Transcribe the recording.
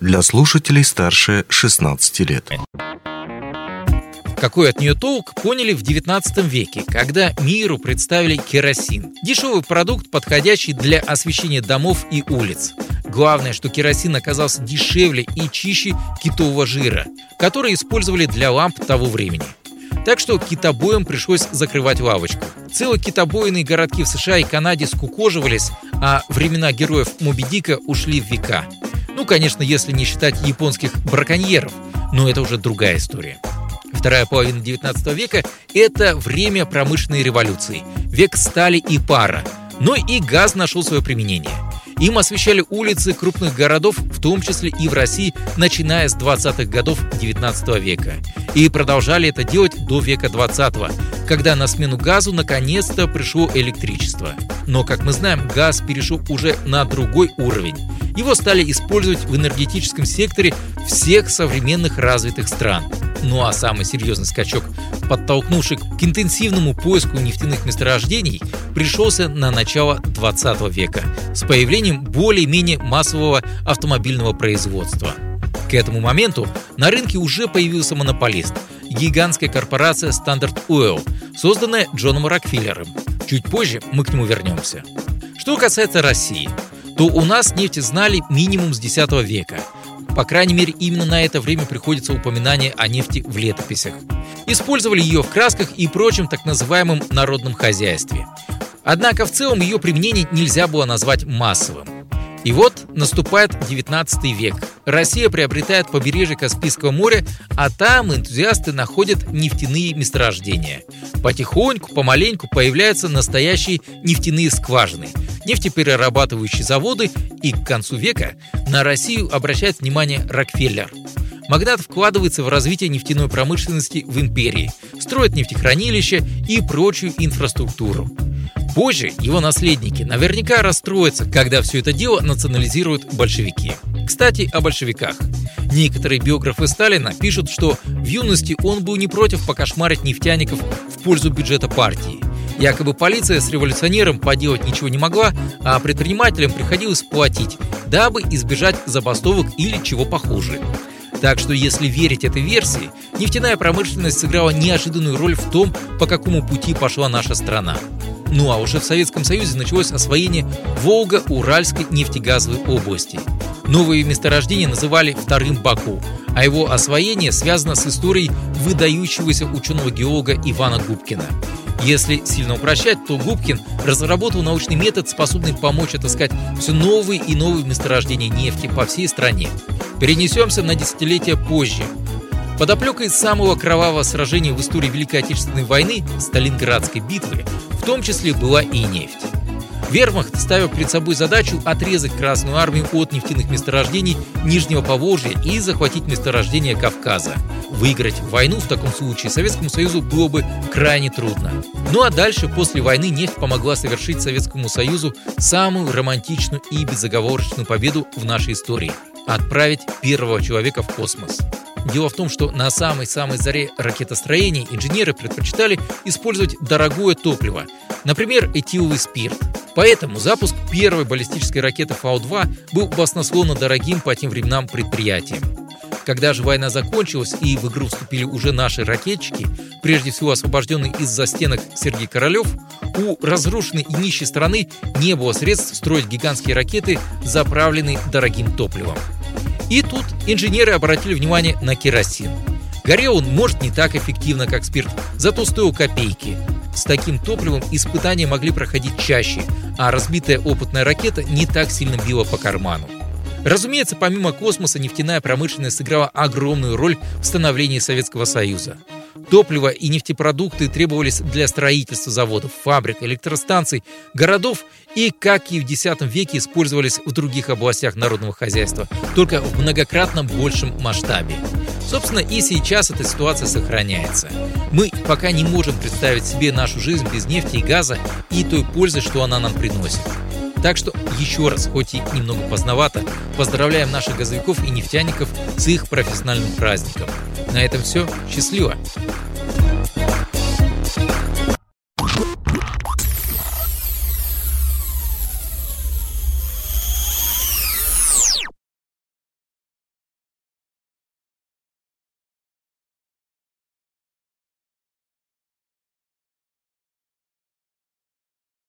для слушателей старше 16 лет. Какой от нее толк, поняли в 19 веке, когда миру представили керосин. Дешевый продукт, подходящий для освещения домов и улиц. Главное, что керосин оказался дешевле и чище китового жира, который использовали для ламп того времени. Так что китобоям пришлось закрывать лавочку. Целые китобойные городки в США и Канаде скукоживались, а времена героев Моби Дика ушли в века. Ну, конечно, если не считать японских браконьеров, но это уже другая история. Вторая половина 19 века – это время промышленной революции, век стали и пара. Но и газ нашел свое применение. Им освещали улицы крупных городов, в том числе и в России, начиная с 20-х годов 19 века. И продолжали это делать до века 20 когда на смену газу наконец-то пришло электричество. Но, как мы знаем, газ перешел уже на другой уровень. Его стали использовать в энергетическом секторе всех современных развитых стран. Ну а самый серьезный скачок, подтолкнувший к интенсивному поиску нефтяных месторождений, пришелся на начало 20 века с появлением более-менее массового автомобильного производства. К этому моменту на рынке уже появился монополист – гигантская корпорация Standard Oil, созданная Джоном Рокфеллером. Чуть позже мы к нему вернемся. Что касается России – то у нас нефть знали минимум с X века. По крайней мере, именно на это время приходится упоминание о нефти в летописях. Использовали ее в красках и прочем так называемом народном хозяйстве. Однако в целом ее применение нельзя было назвать массовым. И вот наступает 19 век. Россия приобретает побережье Каспийского моря, а там энтузиасты находят нефтяные месторождения. Потихоньку, помаленьку появляются настоящие нефтяные скважины – нефтеперерабатывающие заводы, и к концу века на Россию обращает внимание Рокфеллер. Магнат вкладывается в развитие нефтяной промышленности в империи, строит нефтехранилища и прочую инфраструктуру. Позже его наследники наверняка расстроятся, когда все это дело национализируют большевики. Кстати, о большевиках. Некоторые биографы Сталина пишут, что в юности он был не против покошмарить нефтяников в пользу бюджета партии. Якобы полиция с революционером поделать ничего не могла, а предпринимателям приходилось платить, дабы избежать забастовок или чего похуже. Так что, если верить этой версии, нефтяная промышленность сыграла неожиданную роль в том, по какому пути пошла наша страна. Ну а уже в Советском Союзе началось освоение Волго-Уральской нефтегазовой области. Новые месторождения называли вторым Баку, а его освоение связано с историей выдающегося ученого-геолога Ивана Губкина. Если сильно упрощать, то Губкин разработал научный метод, способный помочь отыскать все новые и новые месторождения нефти по всей стране. Перенесемся на десятилетия позже. Под оплекой самого кровавого сражения в истории Великой Отечественной войны, Сталинградской битвы, в том числе была и нефть. Вермахт ставил перед собой задачу отрезать Красную Армию от нефтяных месторождений Нижнего Поволжья и захватить месторождения Кавказа. Выиграть войну в таком случае Советскому Союзу было бы крайне трудно. Ну а дальше, после войны, нефть помогла совершить Советскому Союзу самую романтичную и безоговорочную победу в нашей истории – отправить первого человека в космос. Дело в том, что на самой-самой заре ракетостроения инженеры предпочитали использовать дорогое топливо, например, этиловый спирт. Поэтому запуск первой баллистической ракеты Фау-2 был баснословно дорогим по тем временам предприятием. Когда же война закончилась и в игру вступили уже наши ракетчики, прежде всего освобожденный из застенок Сергей Королев, у разрушенной и нищей страны не было средств строить гигантские ракеты, заправленные дорогим топливом. И тут инженеры обратили внимание на керосин. Горел он, может, не так эффективно, как спирт, зато стоил копейки. С таким топливом испытания могли проходить чаще, а разбитая опытная ракета не так сильно била по карману. Разумеется, помимо космоса, нефтяная промышленность сыграла огромную роль в становлении Советского Союза. Топливо и нефтепродукты требовались для строительства заводов, фабрик, электростанций, городов и, как и в X веке, использовались в других областях народного хозяйства, только в многократно большем масштабе. Собственно, и сейчас эта ситуация сохраняется. Мы пока не можем представить себе нашу жизнь без нефти и газа и той пользы, что она нам приносит. Так что еще раз, хоть и немного поздновато, поздравляем наших газовиков и нефтяников с их профессиональным праздником. На этом все. Счастливо!